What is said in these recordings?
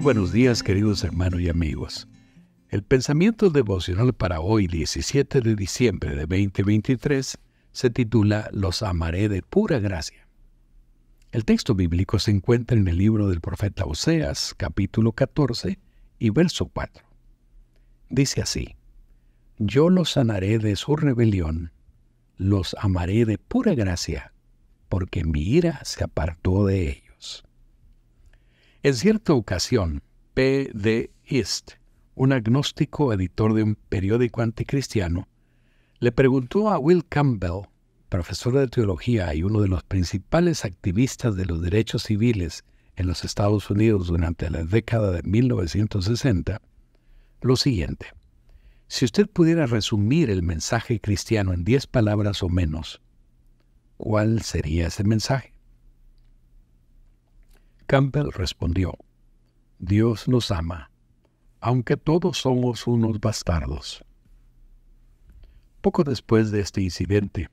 buenos días queridos hermanos y amigos. El pensamiento devocional para hoy, 17 de diciembre de 2023, se titula Los amaré de pura gracia. El texto bíblico se encuentra en el libro del profeta Oseas, capítulo 14 y verso 4. Dice así, Yo los sanaré de su rebelión, los amaré de pura gracia, porque mi ira se apartó de ellos. En cierta ocasión, P. D. East, un agnóstico editor de un periódico anticristiano, le preguntó a Will Campbell, profesor de teología y uno de los principales activistas de los derechos civiles en los Estados Unidos durante la década de 1960, lo siguiente. Si usted pudiera resumir el mensaje cristiano en diez palabras o menos, ¿cuál sería ese mensaje? Campbell respondió, Dios nos ama, aunque todos somos unos bastardos. Poco después de este incidente,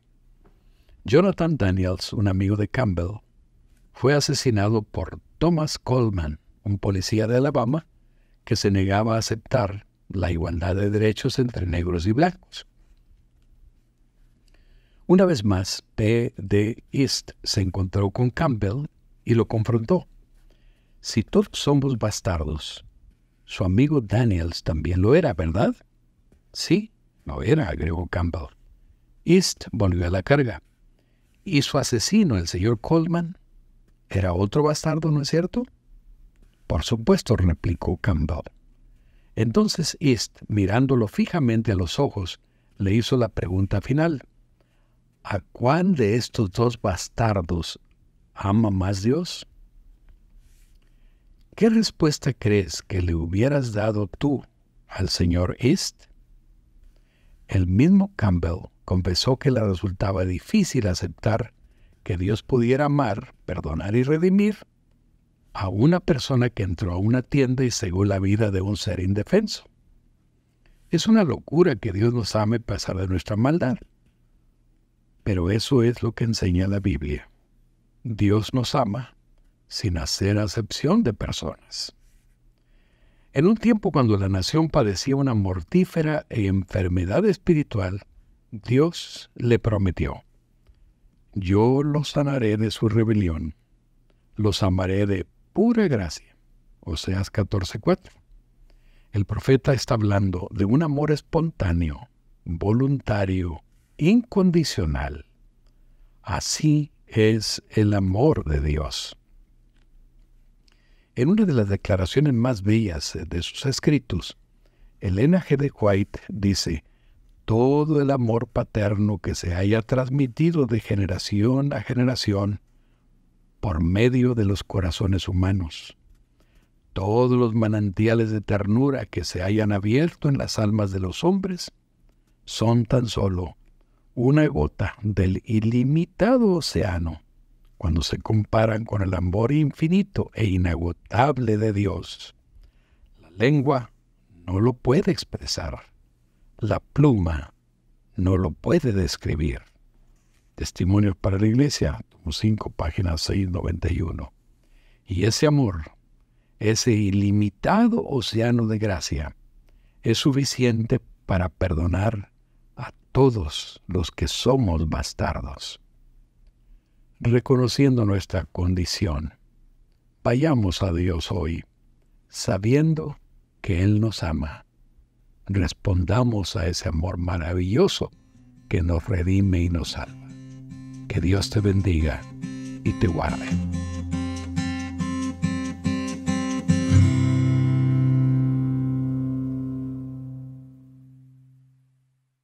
Jonathan Daniels, un amigo de Campbell, fue asesinado por Thomas Coleman, un policía de Alabama que se negaba a aceptar la igualdad de derechos entre negros y blancos. Una vez más, P. D. East se encontró con Campbell y lo confrontó. Si todos somos bastardos, su amigo Daniels también lo era, ¿verdad? Sí, lo era, agregó Campbell. East volvió a la carga. ¿Y su asesino, el señor Coleman, era otro bastardo, no es cierto? Por supuesto, replicó Campbell. Entonces East, mirándolo fijamente a los ojos, le hizo la pregunta final. ¿A cuál de estos dos bastardos ama más Dios? ¿Qué respuesta crees que le hubieras dado tú al señor East? El mismo Campbell confesó que le resultaba difícil aceptar que Dios pudiera amar, perdonar y redimir a una persona que entró a una tienda y cegó la vida de un ser indefenso. Es una locura que Dios nos ame a pesar de nuestra maldad. Pero eso es lo que enseña la Biblia. Dios nos ama sin hacer acepción de personas. En un tiempo cuando la nación padecía una mortífera enfermedad espiritual, Dios le prometió, yo los sanaré de su rebelión, los amaré de pura gracia. Oseas 14:4. El profeta está hablando de un amor espontáneo, voluntario, incondicional. Así es el amor de Dios. En una de las declaraciones más bellas de sus escritos, Elena G. de White dice, todo el amor paterno que se haya transmitido de generación a generación por medio de los corazones humanos, todos los manantiales de ternura que se hayan abierto en las almas de los hombres, son tan solo una gota del ilimitado océano cuando se comparan con el amor infinito e inagotable de Dios. La lengua no lo puede expresar. La pluma no lo puede describir. Testimonios para la Iglesia, 5, página 691. Y ese amor, ese ilimitado océano de gracia, es suficiente para perdonar a todos los que somos bastardos reconociendo nuestra condición. Vayamos a Dios hoy, sabiendo que Él nos ama. Respondamos a ese amor maravilloso que nos redime y nos salva. Que Dios te bendiga y te guarde.